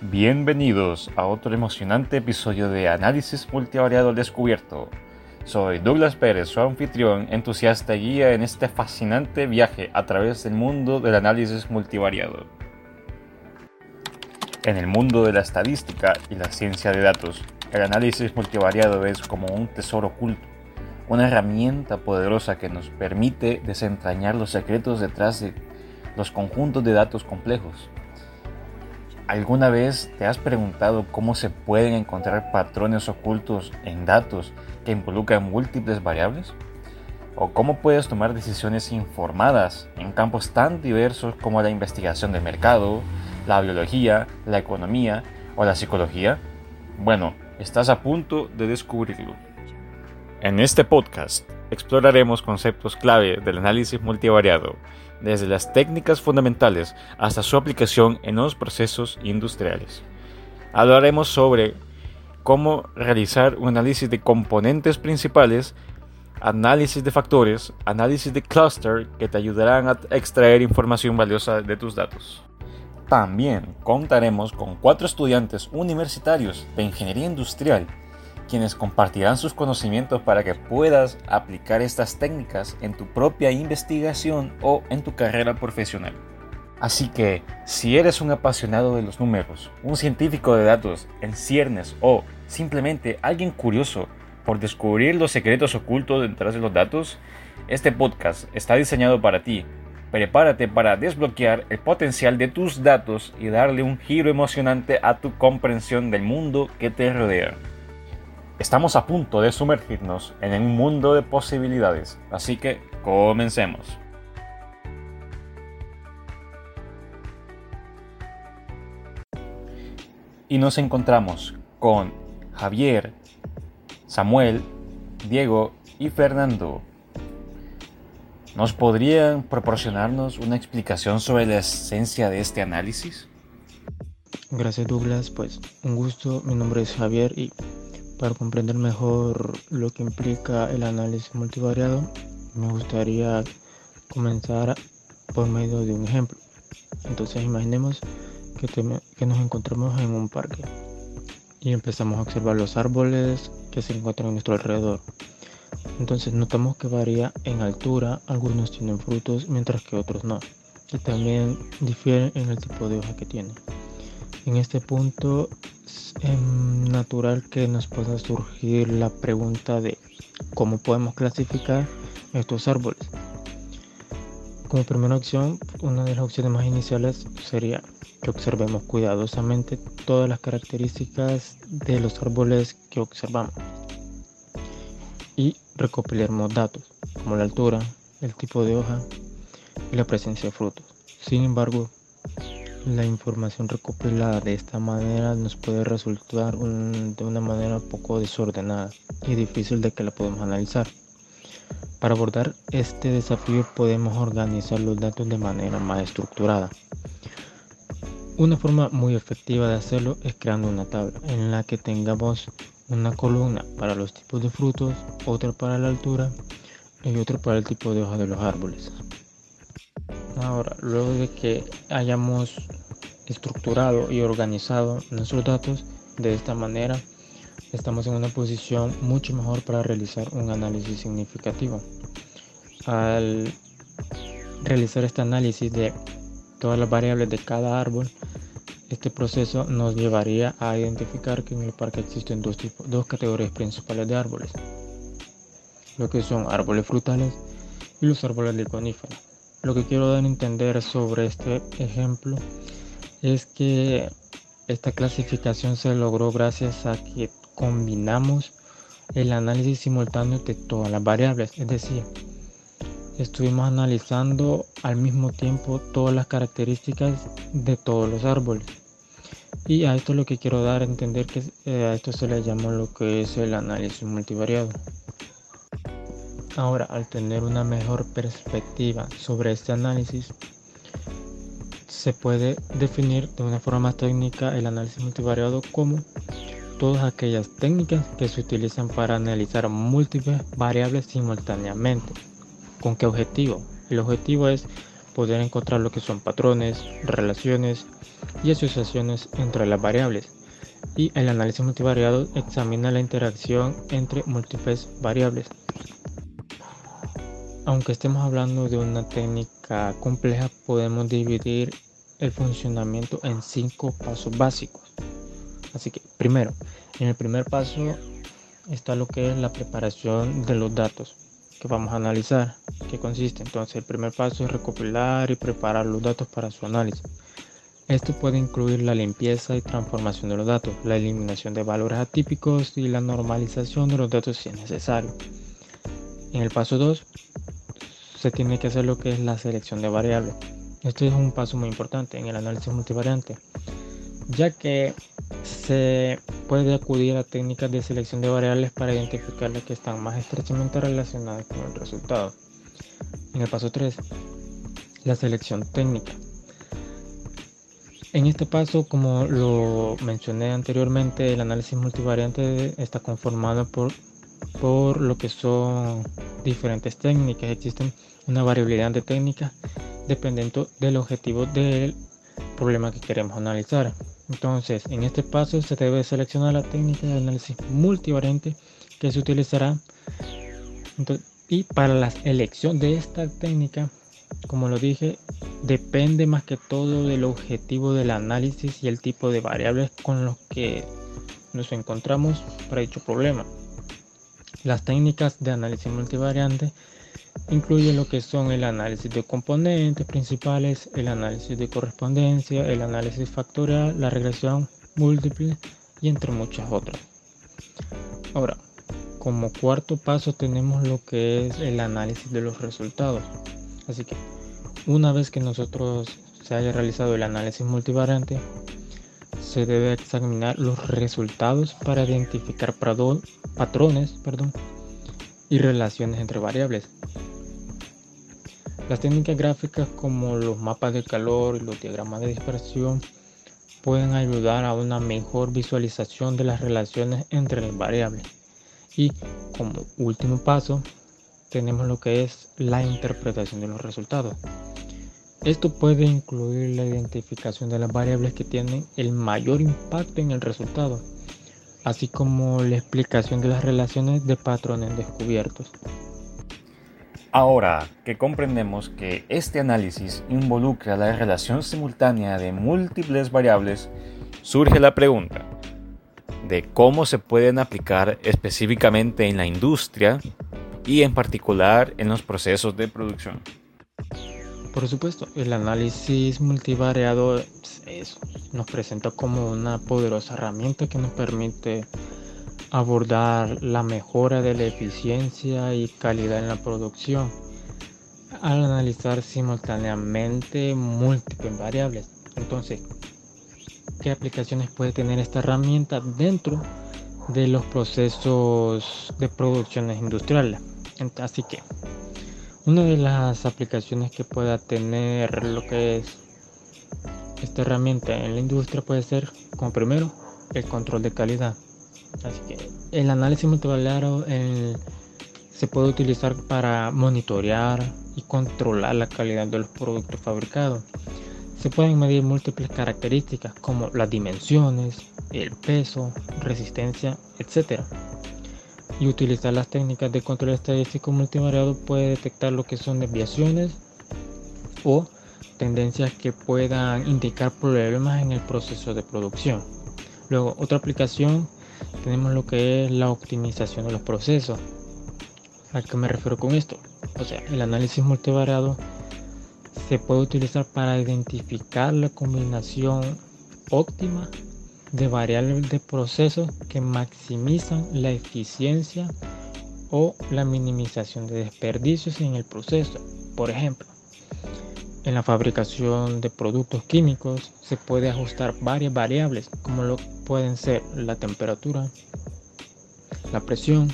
Bienvenidos a otro emocionante episodio de Análisis Multivariado al Descubierto. Soy Douglas Pérez, su anfitrión, entusiasta y guía en este fascinante viaje a través del mundo del análisis multivariado. En el mundo de la estadística y la ciencia de datos, el análisis multivariado es como un tesoro oculto, una herramienta poderosa que nos permite desentrañar los secretos detrás de los conjuntos de datos complejos ¿Alguna vez te has preguntado cómo se pueden encontrar patrones ocultos en datos que involucran múltiples variables? ¿O cómo puedes tomar decisiones informadas en campos tan diversos como la investigación del mercado, la biología, la economía o la psicología? Bueno, estás a punto de descubrirlo. En este podcast exploraremos conceptos clave del análisis multivariado desde las técnicas fundamentales hasta su aplicación en los procesos industriales. Hablaremos sobre cómo realizar un análisis de componentes principales, análisis de factores, análisis de cluster que te ayudarán a extraer información valiosa de tus datos. También contaremos con cuatro estudiantes universitarios de ingeniería industrial quienes compartirán sus conocimientos para que puedas aplicar estas técnicas en tu propia investigación o en tu carrera profesional. Así que, si eres un apasionado de los números, un científico de datos en ciernes o simplemente alguien curioso por descubrir los secretos ocultos detrás de los datos, este podcast está diseñado para ti. Prepárate para desbloquear el potencial de tus datos y darle un giro emocionante a tu comprensión del mundo que te rodea. Estamos a punto de sumergirnos en un mundo de posibilidades, así que comencemos. Y nos encontramos con Javier, Samuel, Diego y Fernando. ¿Nos podrían proporcionarnos una explicación sobre la esencia de este análisis? Gracias Douglas, pues un gusto, mi nombre es Javier y para comprender mejor lo que implica el análisis multivariado, me gustaría comenzar por medio de un ejemplo. Entonces imaginemos que, que nos encontramos en un parque y empezamos a observar los árboles que se encuentran a nuestro alrededor. Entonces notamos que varía en altura, algunos tienen frutos mientras que otros no. Y también difieren en el tipo de hoja que tienen. En este punto es natural que nos pueda surgir la pregunta de cómo podemos clasificar estos árboles. Como primera opción, una de las opciones más iniciales sería que observemos cuidadosamente todas las características de los árboles que observamos y recopilemos datos como la altura, el tipo de hoja y la presencia de frutos. Sin embargo, la información recopilada de esta manera nos puede resultar de una manera poco desordenada y difícil de que la podamos analizar. Para abordar este desafío podemos organizar los datos de manera más estructurada. Una forma muy efectiva de hacerlo es creando una tabla en la que tengamos una columna para los tipos de frutos, otra para la altura y otra para el tipo de hoja de los árboles. Ahora, luego de que hayamos estructurado y organizado nuestros datos de esta manera, estamos en una posición mucho mejor para realizar un análisis significativo. Al realizar este análisis de todas las variables de cada árbol, este proceso nos llevaría a identificar que en el parque existen dos, tipos, dos categorías principales de árboles, lo que son árboles frutales y los árboles de conífera. Lo que quiero dar a entender sobre este ejemplo es que esta clasificación se logró gracias a que combinamos el análisis simultáneo de todas las variables, es decir, estuvimos analizando al mismo tiempo todas las características de todos los árboles. Y a esto lo que quiero dar a entender que eh, a esto se le llama lo que es el análisis multivariado. Ahora, al tener una mejor perspectiva sobre este análisis, se puede definir de una forma más técnica el análisis multivariado como todas aquellas técnicas que se utilizan para analizar múltiples variables simultáneamente. ¿Con qué objetivo? El objetivo es poder encontrar lo que son patrones, relaciones y asociaciones entre las variables. Y el análisis multivariado examina la interacción entre múltiples variables. Aunque estemos hablando de una técnica compleja, podemos dividir el funcionamiento en cinco pasos básicos. Así que, primero, en el primer paso está lo que es la preparación de los datos que vamos a analizar, que consiste. Entonces, el primer paso es recopilar y preparar los datos para su análisis. Esto puede incluir la limpieza y transformación de los datos, la eliminación de valores atípicos y la normalización de los datos si es necesario. En el paso 2 se tiene que hacer lo que es la selección de variables. Esto es un paso muy importante en el análisis multivariante, ya que se puede acudir a técnicas de selección de variables para identificar las que están más estrechamente relacionadas con el resultado. En el paso 3, la selección técnica. En este paso, como lo mencioné anteriormente, el análisis multivariante está conformado por, por lo que son diferentes técnicas. Existen una variabilidad de técnicas dependiendo del objetivo del problema que queremos analizar. Entonces, en este paso se debe seleccionar la técnica de análisis multivariante que se utilizará. y para la elección de esta técnica, como lo dije, depende más que todo del objetivo del análisis y el tipo de variables con los que nos encontramos para dicho problema. Las técnicas de análisis multivariante incluyen lo que son el análisis de componentes principales, el análisis de correspondencia, el análisis factorial, la regresión múltiple y entre muchas otras. Ahora, como cuarto paso tenemos lo que es el análisis de los resultados. Así que una vez que nosotros se haya realizado el análisis multivariante, se debe examinar los resultados para identificar patrones perdón, y relaciones entre variables. Las técnicas gráficas como los mapas de calor y los diagramas de dispersión pueden ayudar a una mejor visualización de las relaciones entre las variables. Y como último paso, tenemos lo que es la interpretación de los resultados. Esto puede incluir la identificación de las variables que tienen el mayor impacto en el resultado, así como la explicación de las relaciones de patrones descubiertos. Ahora que comprendemos que este análisis involucra la relación simultánea de múltiples variables, surge la pregunta de cómo se pueden aplicar específicamente en la industria y en particular en los procesos de producción. Por supuesto, el análisis multivariado nos presenta como una poderosa herramienta que nos permite abordar la mejora de la eficiencia y calidad en la producción al analizar simultáneamente múltiples variables. Entonces, ¿qué aplicaciones puede tener esta herramienta dentro de los procesos de producciones industriales? Así que, una de las aplicaciones que pueda tener lo que es esta herramienta en la industria puede ser, como primero, el control de calidad. Así que el análisis multivariado se puede utilizar para monitorear y controlar la calidad de los productos fabricados. Se pueden medir múltiples características como las dimensiones, el peso, resistencia, etc. Y utilizar las técnicas de control estadístico multivariado puede detectar lo que son desviaciones o tendencias que puedan indicar problemas en el proceso de producción. Luego, otra aplicación tenemos lo que es la optimización de los procesos. ¿A qué me refiero con esto? O sea, el análisis multivariado se puede utilizar para identificar la combinación óptima de variables de procesos que maximizan la eficiencia o la minimización de desperdicios en el proceso. Por ejemplo, en la fabricación de productos químicos se puede ajustar varias variables como lo pueden ser la temperatura, la presión,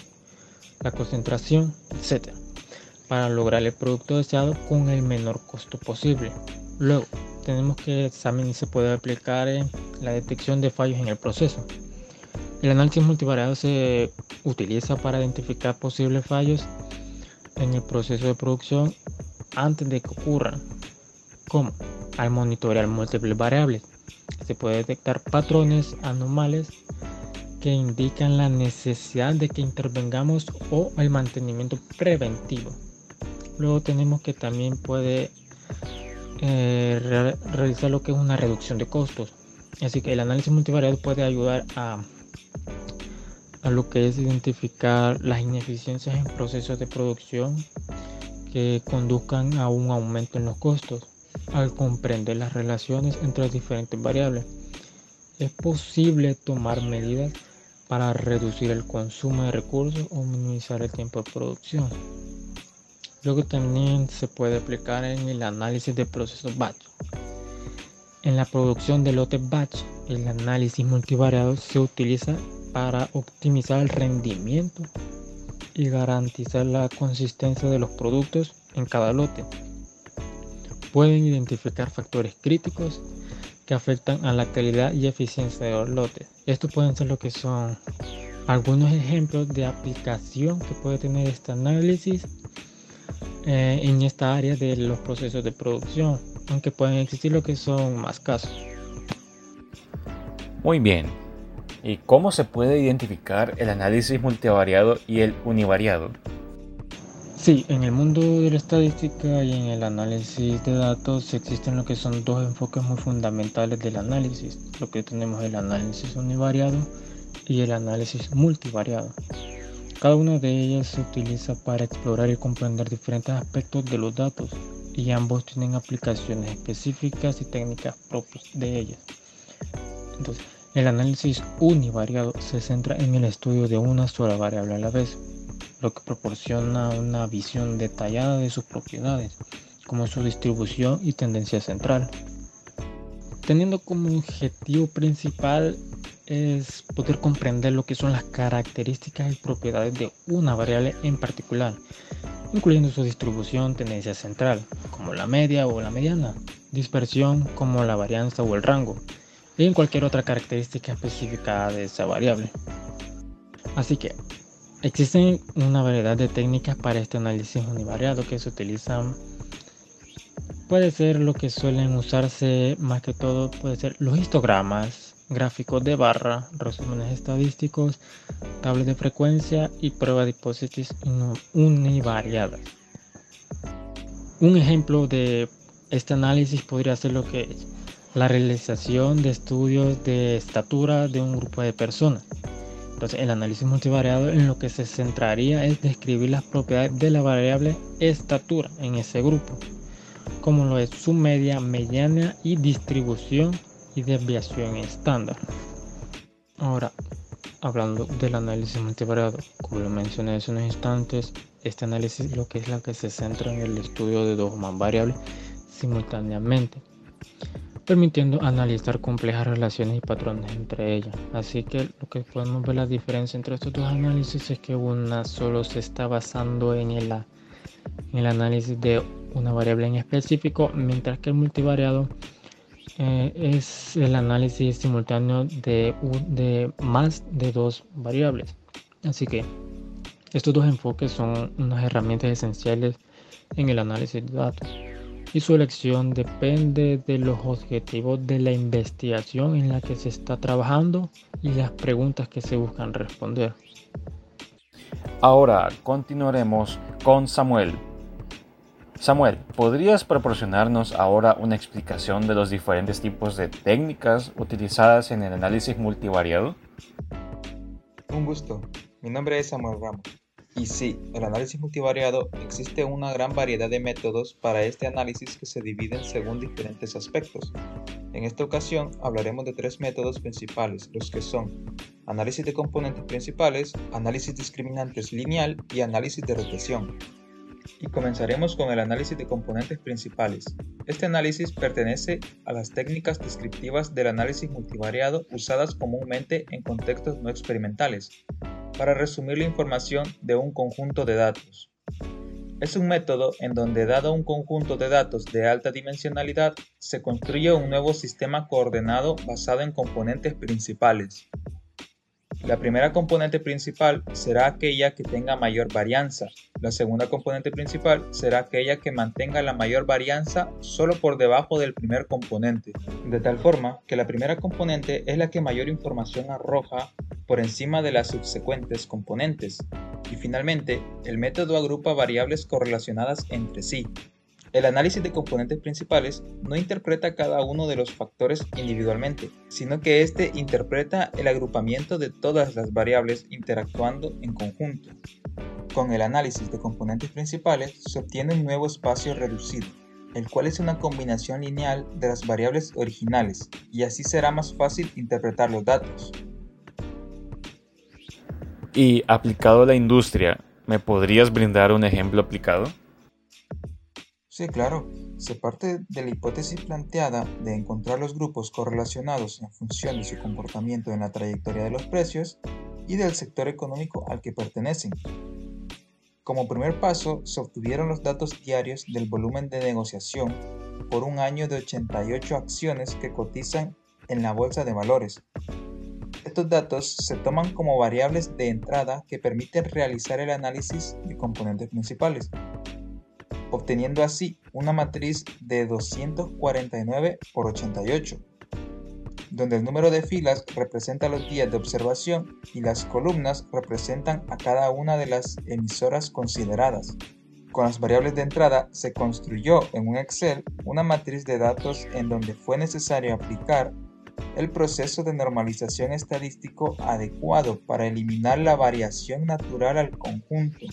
la concentración, etc. para lograr el producto deseado con el menor costo posible. Luego, tenemos que también se puede aplicar la detección de fallos en el proceso. El análisis multivariado se utiliza para identificar posibles fallos en el proceso de producción antes de que ocurran como al monitorear múltiples variables, Se puede detectar patrones anomales que indican la necesidad de que intervengamos o el mantenimiento preventivo. Luego tenemos que también puede eh, realizar lo que es una reducción de costos. Así que el análisis multivariado puede ayudar a, a lo que es identificar las ineficiencias en procesos de producción que conduzcan a un aumento en los costos al comprender las relaciones entre diferentes variables. Es posible tomar medidas para reducir el consumo de recursos o minimizar el tiempo de producción. Luego también se puede aplicar en el análisis de procesos batch. En la producción de lotes batch, el análisis multivariado se utiliza para optimizar el rendimiento y garantizar la consistencia de los productos en cada lote. Pueden identificar factores críticos que afectan a la calidad y eficiencia de los lotes. Estos pueden ser lo que son algunos ejemplos de aplicación que puede tener este análisis eh, en esta área de los procesos de producción, aunque pueden existir lo que son más casos. Muy bien. ¿Y cómo se puede identificar el análisis multivariado y el univariado? Sí, en el mundo de la estadística y en el análisis de datos existen lo que son dos enfoques muy fundamentales del análisis. Lo que tenemos el análisis univariado y el análisis multivariado. Cada una de ellas se utiliza para explorar y comprender diferentes aspectos de los datos y ambos tienen aplicaciones específicas y técnicas propias de ellas. Entonces, el análisis univariado se centra en el estudio de una sola variable a la vez, lo que proporciona una visión detallada de sus propiedades, como su distribución y tendencia central. Teniendo como objetivo principal es poder comprender lo que son las características y propiedades de una variable en particular, incluyendo su distribución, tendencia central, como la media o la mediana, dispersión como la varianza o el rango, y en cualquier otra característica específica de esa variable. Así que existen una variedad de técnicas para este análisis univariado que se utilizan. Puede ser lo que suelen usarse más que todo, puede ser los histogramas, gráficos de barra, resúmenes estadísticos, tablas de frecuencia y prueba de hipótesis univariadas. Un ejemplo de este análisis podría ser lo que es la realización de estudios de estatura de un grupo de personas. Entonces, el análisis multivariado en lo que se centraría es describir las propiedades de la variable estatura en ese grupo, como lo es su media, mediana y distribución y desviación estándar. Ahora, hablando del análisis multivariado, como lo mencioné hace unos instantes, este análisis lo que es la que se centra en el estudio de dos o más variables simultáneamente, permitiendo analizar complejas relaciones y patrones entre ellas. Así que lo que podemos ver la diferencia entre estos dos análisis es que una solo se está basando en el, análisis de una variable en específico, mientras que el multivariado eh, es el análisis simultáneo de más de dos variables. Así que estos dos enfoques son unas herramientas esenciales en el análisis de datos y su elección depende de los objetivos de la investigación en la que se está trabajando y las preguntas que se buscan responder. Ahora continuaremos con Samuel. Samuel, ¿podrías proporcionarnos ahora una explicación de los diferentes tipos de técnicas utilizadas en el análisis multivariado? Un gusto. Mi nombre es Samuel Ramos. Y sí, el análisis multivariado existe una gran variedad de métodos para este análisis que se dividen según diferentes aspectos. En esta ocasión hablaremos de tres métodos principales, los que son análisis de componentes principales, análisis discriminantes lineal y análisis de regresión y comenzaremos con el análisis de componentes principales. Este análisis pertenece a las técnicas descriptivas del análisis multivariado usadas comúnmente en contextos no experimentales, para resumir la información de un conjunto de datos. Es un método en donde dado un conjunto de datos de alta dimensionalidad, se construye un nuevo sistema coordenado basado en componentes principales. La primera componente principal será aquella que tenga mayor varianza. La segunda componente principal será aquella que mantenga la mayor varianza solo por debajo del primer componente. De tal forma que la primera componente es la que mayor información arroja por encima de las subsecuentes componentes. Y finalmente, el método agrupa variables correlacionadas entre sí, el análisis de componentes principales no interpreta cada uno de los factores individualmente, sino que éste interpreta el agrupamiento de todas las variables interactuando en conjunto. Con el análisis de componentes principales se obtiene un nuevo espacio reducido, el cual es una combinación lineal de las variables originales, y así será más fácil interpretar los datos. Y aplicado a la industria, ¿me podrías brindar un ejemplo aplicado? Sí, claro. Se parte de la hipótesis planteada de encontrar los grupos correlacionados en función de su comportamiento en la trayectoria de los precios y del sector económico al que pertenecen. Como primer paso, se obtuvieron los datos diarios del volumen de negociación por un año de 88 acciones que cotizan en la bolsa de valores. Estos datos se toman como variables de entrada que permiten realizar el análisis de componentes principales obteniendo así una matriz de 249 por 88, donde el número de filas representa los días de observación y las columnas representan a cada una de las emisoras consideradas. Con las variables de entrada se construyó en un Excel una matriz de datos en donde fue necesario aplicar el proceso de normalización estadístico adecuado para eliminar la variación natural al conjunto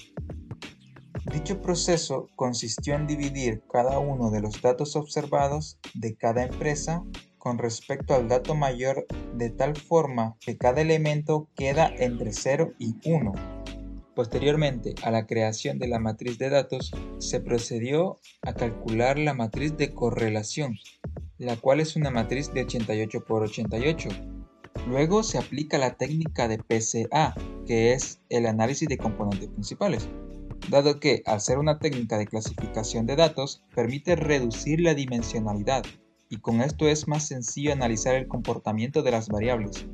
Dicho proceso consistió en dividir cada uno de los datos observados de cada empresa con respecto al dato mayor de tal forma que cada elemento queda entre 0 y 1. Posteriormente a la creación de la matriz de datos, se procedió a calcular la matriz de correlación, la cual es una matriz de 88 por 88. Luego se aplica la técnica de PCA, que es el análisis de componentes principales dado que, al ser una técnica de clasificación de datos, permite reducir la dimensionalidad y con esto es más sencillo analizar el comportamiento de las variables.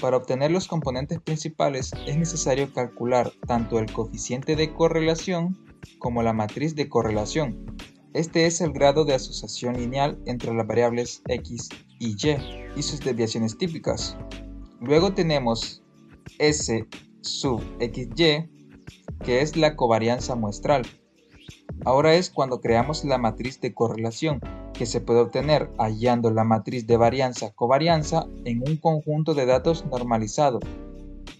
Para obtener los componentes principales es necesario calcular tanto el coeficiente de correlación como la matriz de correlación. Este es el grado de asociación lineal entre las variables x y y y sus desviaciones típicas. Luego tenemos S sub xy que es la covarianza muestral. Ahora es cuando creamos la matriz de correlación, que se puede obtener hallando la matriz de varianza-covarianza en un conjunto de datos normalizado.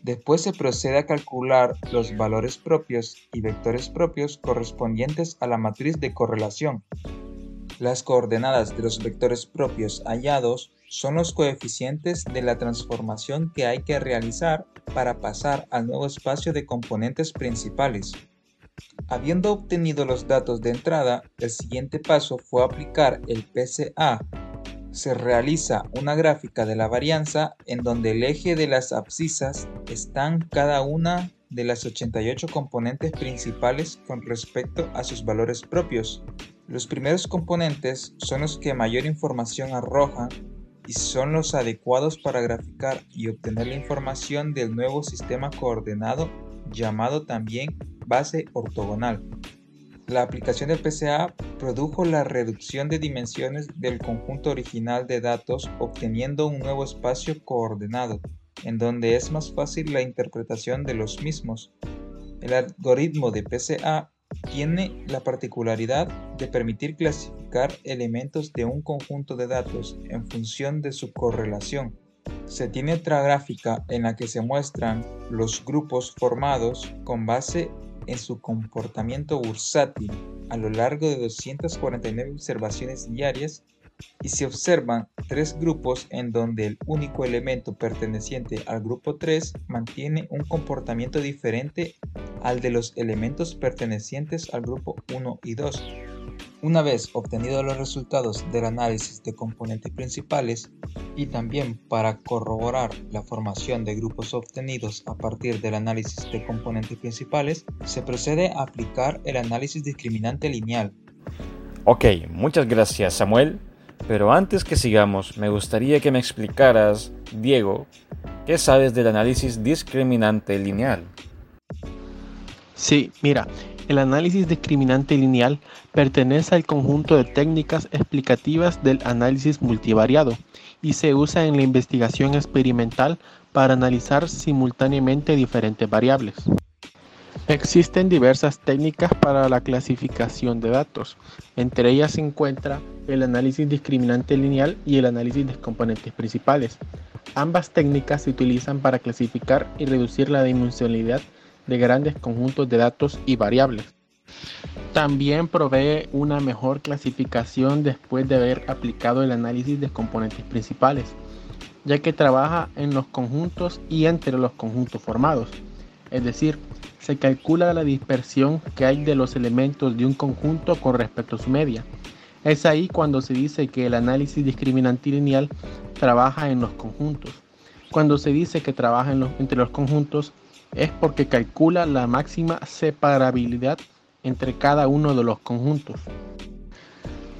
Después se procede a calcular los valores propios y vectores propios correspondientes a la matriz de correlación. Las coordenadas de los vectores propios hallados son los coeficientes de la transformación que hay que realizar para pasar al nuevo espacio de componentes principales. Habiendo obtenido los datos de entrada, el siguiente paso fue aplicar el PCA. Se realiza una gráfica de la varianza en donde el eje de las abscisas están cada una de las 88 componentes principales con respecto a sus valores propios. Los primeros componentes son los que mayor información arrojan y son los adecuados para graficar y obtener la información del nuevo sistema coordenado llamado también base ortogonal. La aplicación del PCA produjo la reducción de dimensiones del conjunto original de datos obteniendo un nuevo espacio coordenado, en donde es más fácil la interpretación de los mismos. El algoritmo de PCA tiene la particularidad de permitir clasificar elementos de un conjunto de datos en función de su correlación. Se tiene otra gráfica en la que se muestran los grupos formados con base en su comportamiento bursátil a lo largo de 249 observaciones diarias y se observan tres grupos en donde el único elemento perteneciente al grupo 3 mantiene un comportamiento diferente al de los elementos pertenecientes al grupo 1 y 2. Una vez obtenidos los resultados del análisis de componentes principales y también para corroborar la formación de grupos obtenidos a partir del análisis de componentes principales, se procede a aplicar el análisis discriminante lineal. Ok, muchas gracias Samuel, pero antes que sigamos me gustaría que me explicaras, Diego, ¿Qué sabes del análisis discriminante lineal? Sí, mira, el análisis discriminante lineal pertenece al conjunto de técnicas explicativas del análisis multivariado y se usa en la investigación experimental para analizar simultáneamente diferentes variables. Existen diversas técnicas para la clasificación de datos. Entre ellas se encuentra el análisis discriminante lineal y el análisis de componentes principales. Ambas técnicas se utilizan para clasificar y reducir la dimensionalidad de grandes conjuntos de datos y variables. También provee una mejor clasificación después de haber aplicado el análisis de componentes principales, ya que trabaja en los conjuntos y entre los conjuntos formados. Es decir, se calcula la dispersión que hay de los elementos de un conjunto con respecto a su media. Es ahí cuando se dice que el análisis discriminante lineal trabaja en los conjuntos. Cuando se dice que trabaja entre los conjuntos es porque calcula la máxima separabilidad entre cada uno de los conjuntos.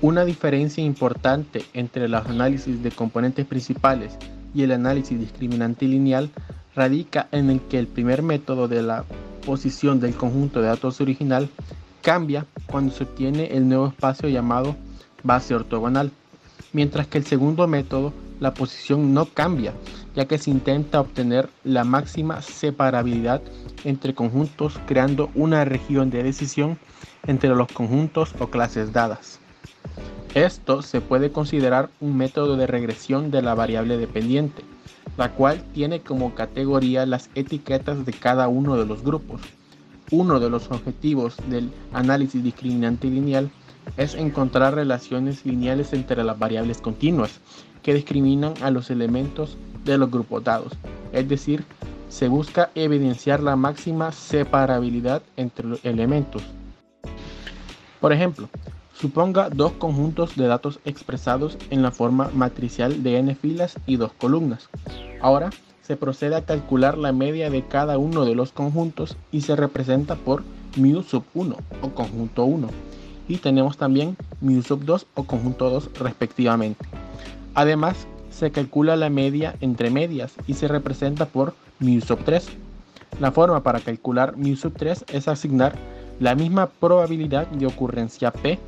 Una diferencia importante entre los análisis de componentes principales y el análisis discriminante lineal radica en el que el primer método de la posición del conjunto de datos original cambia cuando se obtiene el nuevo espacio llamado base ortogonal, mientras que el segundo método la posición no cambia, ya que se intenta obtener la máxima separabilidad entre conjuntos creando una región de decisión entre los conjuntos o clases dadas. Esto se puede considerar un método de regresión de la variable dependiente, la cual tiene como categoría las etiquetas de cada uno de los grupos. Uno de los objetivos del análisis discriminante lineal es encontrar relaciones lineales entre las variables continuas que discriminan a los elementos de los grupos dados, es decir, se busca evidenciar la máxima separabilidad entre los elementos. Por ejemplo, suponga dos conjuntos de datos expresados en la forma matricial de n filas y dos columnas. Ahora se procede a calcular la media de cada uno de los conjuntos y se representa por mu sub 1 o conjunto 1 y tenemos también mu sub 2 o conjunto 2 respectivamente. Además, se calcula la media entre medias y se representa por mu sub 3. La forma para calcular mu sub 3 es asignar la misma probabilidad de ocurrencia P,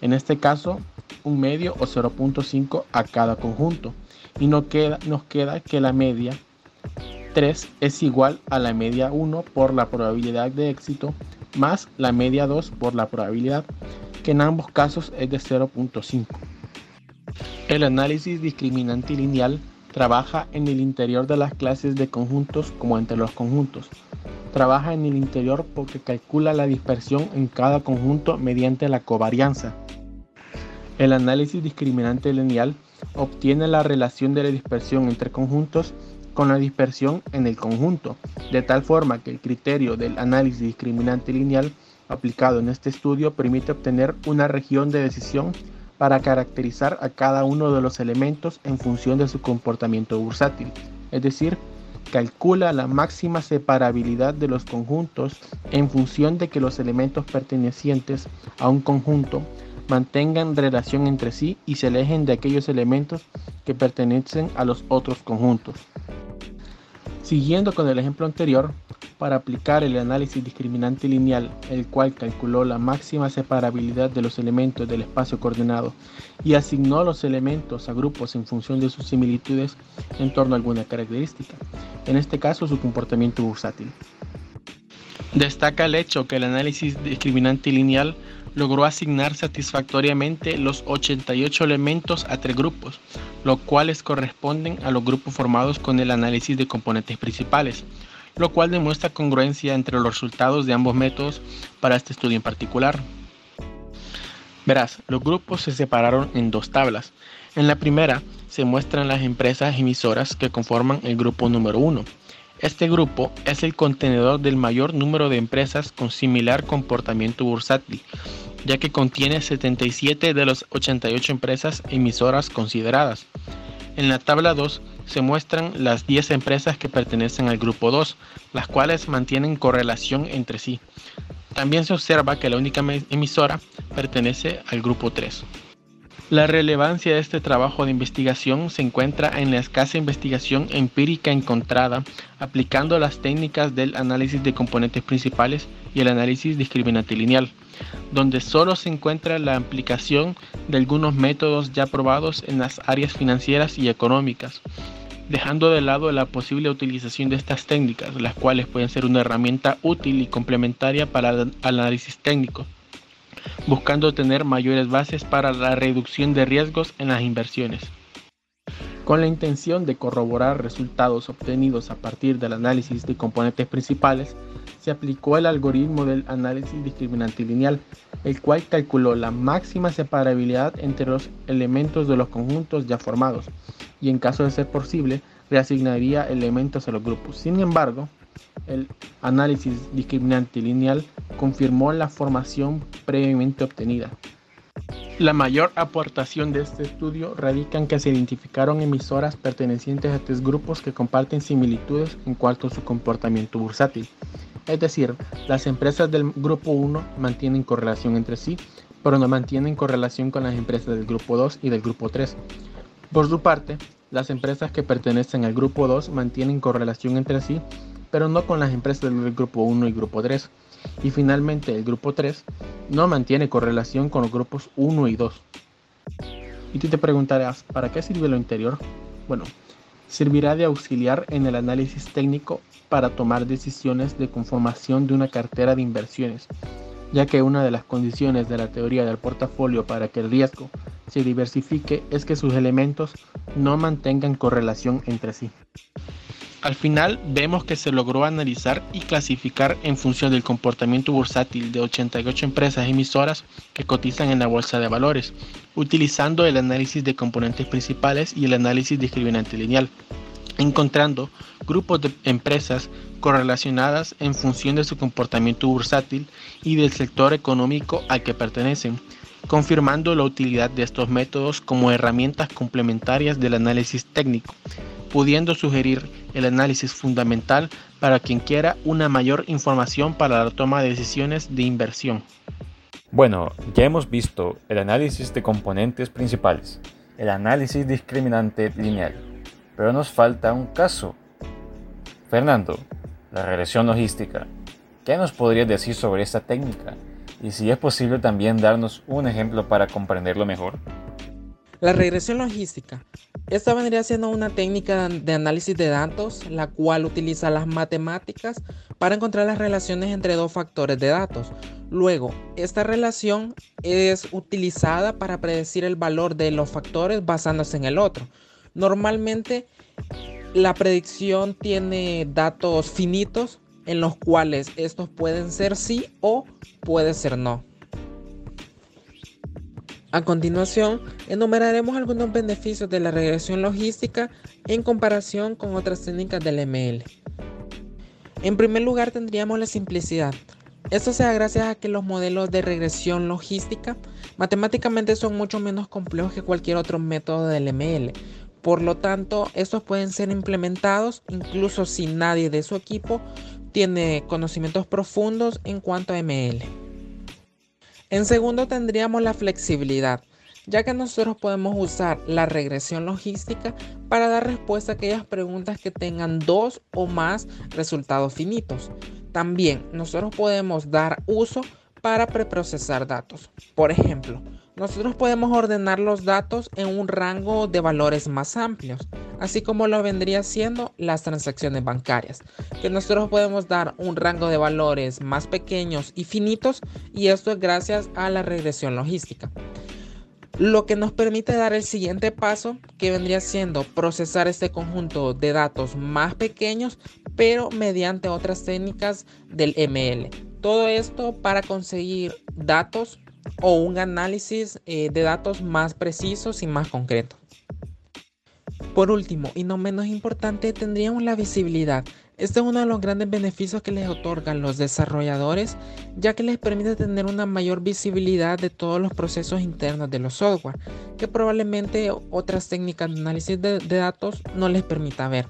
en este caso un medio o 0.5 a cada conjunto, y nos queda, nos queda que la media 3 es igual a la media 1 por la probabilidad de éxito más la media 2 por la probabilidad, que en ambos casos es de 0.5. El análisis discriminante lineal trabaja en el interior de las clases de conjuntos como entre los conjuntos. Trabaja en el interior porque calcula la dispersión en cada conjunto mediante la covarianza. El análisis discriminante lineal obtiene la relación de la dispersión entre conjuntos con la dispersión en el conjunto, de tal forma que el criterio del análisis discriminante lineal aplicado en este estudio permite obtener una región de decisión para caracterizar a cada uno de los elementos en función de su comportamiento bursátil, es decir, calcula la máxima separabilidad de los conjuntos en función de que los elementos pertenecientes a un conjunto mantengan relación entre sí y se alejen de aquellos elementos que pertenecen a los otros conjuntos. Siguiendo con el ejemplo anterior, para aplicar el análisis discriminante lineal, el cual calculó la máxima separabilidad de los elementos del espacio coordenado y asignó los elementos a grupos en función de sus similitudes en torno a alguna característica, en este caso su comportamiento bursátil. Destaca el hecho que el análisis discriminante lineal logró asignar satisfactoriamente los 88 elementos a tres grupos, los cuales corresponden a los grupos formados con el análisis de componentes principales, lo cual demuestra congruencia entre los resultados de ambos métodos para este estudio en particular. Verás, los grupos se separaron en dos tablas. En la primera se muestran las empresas emisoras que conforman el grupo número 1. Este grupo es el contenedor del mayor número de empresas con similar comportamiento bursátil, ya que contiene 77 de las 88 empresas emisoras consideradas. En la tabla 2 se muestran las 10 empresas que pertenecen al grupo 2, las cuales mantienen correlación entre sí. También se observa que la única emisora pertenece al grupo 3. La relevancia de este trabajo de investigación se encuentra en la escasa investigación empírica encontrada aplicando las técnicas del análisis de componentes principales y el análisis discriminante lineal, donde solo se encuentra la aplicación de algunos métodos ya probados en las áreas financieras y económicas, dejando de lado la posible utilización de estas técnicas, las cuales pueden ser una herramienta útil y complementaria para el análisis técnico buscando tener mayores bases para la reducción de riesgos en las inversiones. Con la intención de corroborar resultados obtenidos a partir del análisis de componentes principales, se aplicó el algoritmo del análisis discriminante lineal, el cual calculó la máxima separabilidad entre los elementos de los conjuntos ya formados, y en caso de ser posible, reasignaría elementos a los grupos. Sin embargo, el análisis discriminante lineal confirmó la formación previamente obtenida. La mayor aportación de este estudio radica en que se identificaron emisoras pertenecientes a tres grupos que comparten similitudes en cuanto a su comportamiento bursátil. Es decir, las empresas del grupo 1 mantienen correlación entre sí, pero no mantienen correlación con las empresas del grupo 2 y del grupo 3. Por su parte, las empresas que pertenecen al grupo 2 mantienen correlación entre sí, pero no con las empresas del grupo 1 y grupo 3. Y finalmente el grupo 3 no mantiene correlación con los grupos 1 y 2. Y tú te preguntarás, ¿para qué sirve lo interior? Bueno, servirá de auxiliar en el análisis técnico para tomar decisiones de conformación de una cartera de inversiones, ya que una de las condiciones de la teoría del portafolio para que el riesgo se diversifique es que sus elementos no mantengan correlación entre sí. Al final vemos que se logró analizar y clasificar en función del comportamiento bursátil de 88 empresas emisoras que cotizan en la bolsa de valores, utilizando el análisis de componentes principales y el análisis discriminante lineal, encontrando grupos de empresas correlacionadas en función de su comportamiento bursátil y del sector económico al que pertenecen, confirmando la utilidad de estos métodos como herramientas complementarias del análisis técnico pudiendo sugerir el análisis fundamental para quien quiera una mayor información para la toma de decisiones de inversión. Bueno, ya hemos visto el análisis de componentes principales, el análisis discriminante lineal, pero nos falta un caso. Fernando, la regresión logística. ¿Qué nos podrías decir sobre esta técnica? Y si es posible también darnos un ejemplo para comprenderlo mejor. La regresión logística. Esta vendría siendo una técnica de análisis de datos, la cual utiliza las matemáticas para encontrar las relaciones entre dos factores de datos. Luego, esta relación es utilizada para predecir el valor de los factores basándose en el otro. Normalmente, la predicción tiene datos finitos en los cuales estos pueden ser sí o puede ser no. A continuación, enumeraremos algunos beneficios de la regresión logística en comparación con otras técnicas del ML. En primer lugar, tendríamos la simplicidad. Esto se da gracias a que los modelos de regresión logística matemáticamente son mucho menos complejos que cualquier otro método del ML. Por lo tanto, estos pueden ser implementados incluso si nadie de su equipo tiene conocimientos profundos en cuanto a ML. En segundo tendríamos la flexibilidad, ya que nosotros podemos usar la regresión logística para dar respuesta a aquellas preguntas que tengan dos o más resultados finitos. También nosotros podemos dar uso para preprocesar datos. Por ejemplo, nosotros podemos ordenar los datos en un rango de valores más amplios, así como lo vendría siendo las transacciones bancarias, que nosotros podemos dar un rango de valores más pequeños y finitos y esto es gracias a la regresión logística. Lo que nos permite dar el siguiente paso, que vendría siendo procesar este conjunto de datos más pequeños, pero mediante otras técnicas del ML. Todo esto para conseguir datos o un análisis eh, de datos más precisos y más concretos. Por último, y no menos importante, tendríamos la visibilidad. Este es uno de los grandes beneficios que les otorgan los desarrolladores, ya que les permite tener una mayor visibilidad de todos los procesos internos de los software, que probablemente otras técnicas de análisis de, de datos no les permita ver.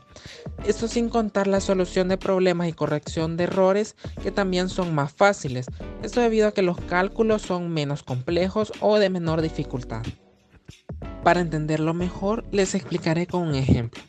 Esto sin contar la solución de problemas y corrección de errores, que también son más fáciles. Esto debido a que los cálculos son menos complejos o de menor dificultad. Para entenderlo mejor, les explicaré con un ejemplo.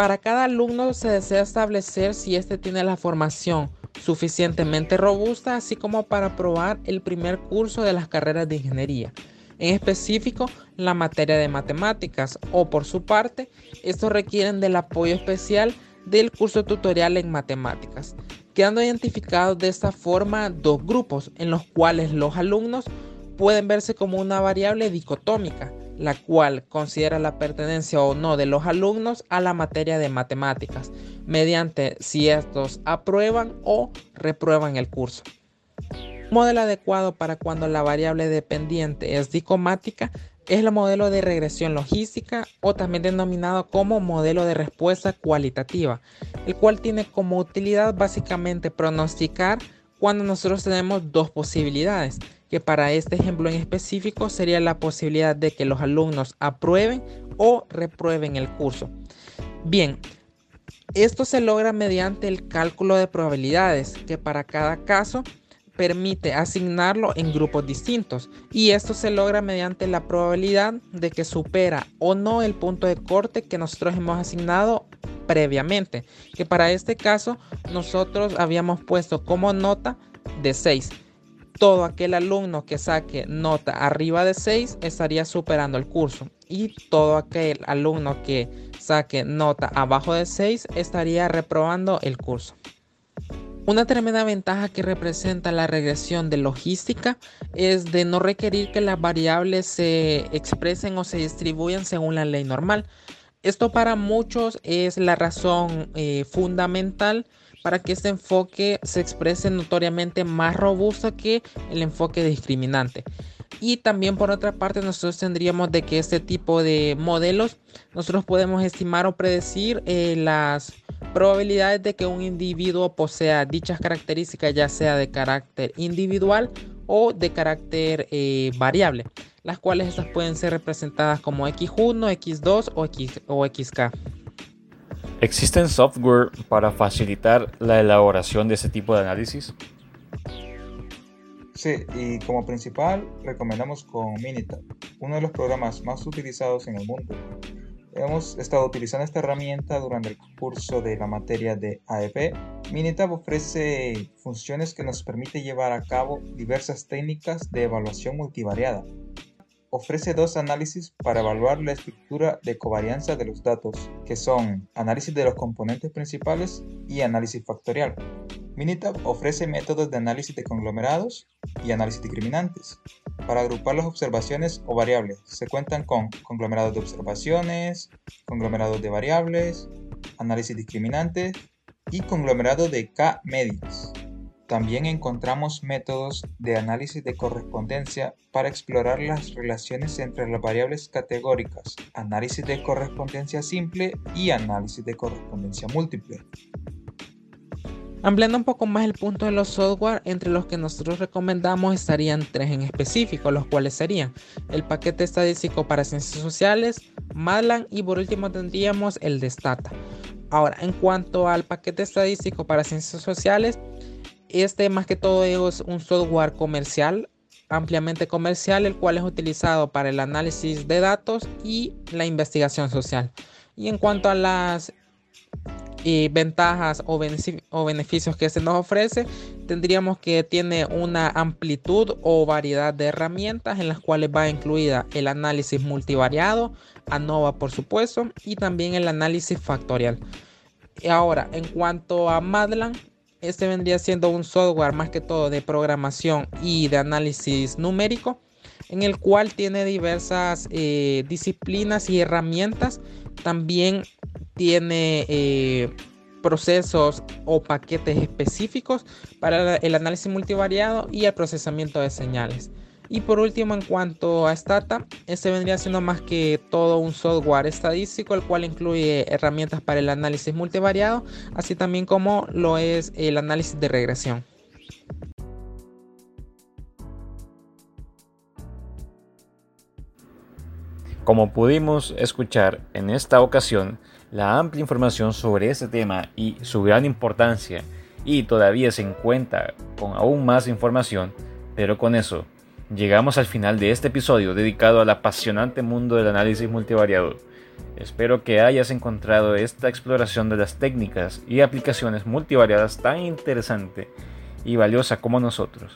Para cada alumno se desea establecer si éste tiene la formación suficientemente robusta, así como para aprobar el primer curso de las carreras de ingeniería, en específico la materia de matemáticas, o por su parte, estos requieren del apoyo especial del curso tutorial en matemáticas, quedando identificados de esta forma dos grupos en los cuales los alumnos pueden verse como una variable dicotómica, la cual considera la pertenencia o no de los alumnos a la materia de matemáticas, mediante si estos aprueban o reprueban el curso. Modelo adecuado para cuando la variable dependiente es dicomática es el modelo de regresión logística o también denominado como modelo de respuesta cualitativa, el cual tiene como utilidad básicamente pronosticar cuando nosotros tenemos dos posibilidades, que para este ejemplo en específico sería la posibilidad de que los alumnos aprueben o reprueben el curso. Bien, esto se logra mediante el cálculo de probabilidades, que para cada caso permite asignarlo en grupos distintos y esto se logra mediante la probabilidad de que supera o no el punto de corte que nosotros hemos asignado previamente, que para este caso nosotros habíamos puesto como nota de 6 todo aquel alumno que saque nota arriba de 6 estaría superando el curso y todo aquel alumno que saque nota abajo de 6 estaría reprobando el curso. Una tremenda ventaja que representa la regresión de logística es de no requerir que las variables se expresen o se distribuyan según la ley normal. Esto para muchos es la razón eh, fundamental para que este enfoque se exprese notoriamente más robusto que el enfoque discriminante. Y también por otra parte nosotros tendríamos de que este tipo de modelos nosotros podemos estimar o predecir eh, las probabilidades de que un individuo posea dichas características ya sea de carácter individual o de carácter eh, variable, las cuales estas pueden ser representadas como X1, X2 o, X, o XK. ¿Existen software para facilitar la elaboración de ese tipo de análisis? Sí, y como principal recomendamos con Minitab, uno de los programas más utilizados en el mundo. Hemos estado utilizando esta herramienta durante el curso de la materia de AEP. Minitab ofrece funciones que nos permite llevar a cabo diversas técnicas de evaluación multivariada, ofrece dos análisis para evaluar la estructura de covarianza de los datos, que son análisis de los componentes principales y análisis factorial. Minitab ofrece métodos de análisis de conglomerados y análisis discriminantes. Para agrupar las observaciones o variables, se cuentan con conglomerados de observaciones, conglomerados de variables, análisis discriminantes y conglomerados de K-medias. También encontramos métodos de análisis de correspondencia para explorar las relaciones entre las variables categóricas, análisis de correspondencia simple y análisis de correspondencia múltiple. Ampliando un poco más el punto de los software, entre los que nosotros recomendamos estarían tres en específico, los cuales serían el paquete estadístico para ciencias sociales, Madlan y por último tendríamos el de Stata. Ahora, en cuanto al paquete estadístico para ciencias sociales, este más que todo es un software comercial, ampliamente comercial, el cual es utilizado para el análisis de datos y la investigación social. Y en cuanto a las eh, ventajas o, beneficios que se nos ofrece, tendríamos que tiene una amplitud o variedad de herramientas en las cuales va incluida el análisis multivariado, ANOVA por supuesto, y también el análisis factorial. Ahora, en cuanto a Madlan, este vendría siendo un software más que todo de programación y de análisis numérico, en el cual tiene diversas eh, disciplinas y herramientas. También tiene eh, procesos o paquetes específicos para el análisis multivariado y el procesamiento de señales. Y por último, en cuanto a Stata, este vendría siendo más que todo un software estadístico, el cual incluye herramientas para el análisis multivariado, así también como lo es el análisis de regresión. Como pudimos escuchar en esta ocasión, la amplia información sobre este tema y su gran importancia, y todavía se encuentra con aún más información, pero con eso Llegamos al final de este episodio dedicado al apasionante mundo del análisis multivariado. Espero que hayas encontrado esta exploración de las técnicas y aplicaciones multivariadas tan interesante y valiosa como nosotros.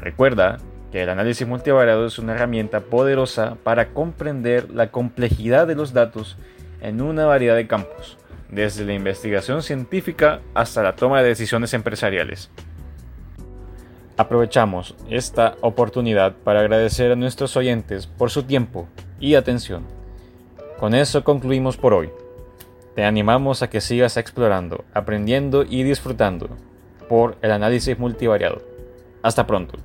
Recuerda que el análisis multivariado es una herramienta poderosa para comprender la complejidad de los datos en una variedad de campos, desde la investigación científica hasta la toma de decisiones empresariales. Aprovechamos esta oportunidad para agradecer a nuestros oyentes por su tiempo y atención. Con eso concluimos por hoy. Te animamos a que sigas explorando, aprendiendo y disfrutando por el análisis multivariado. Hasta pronto.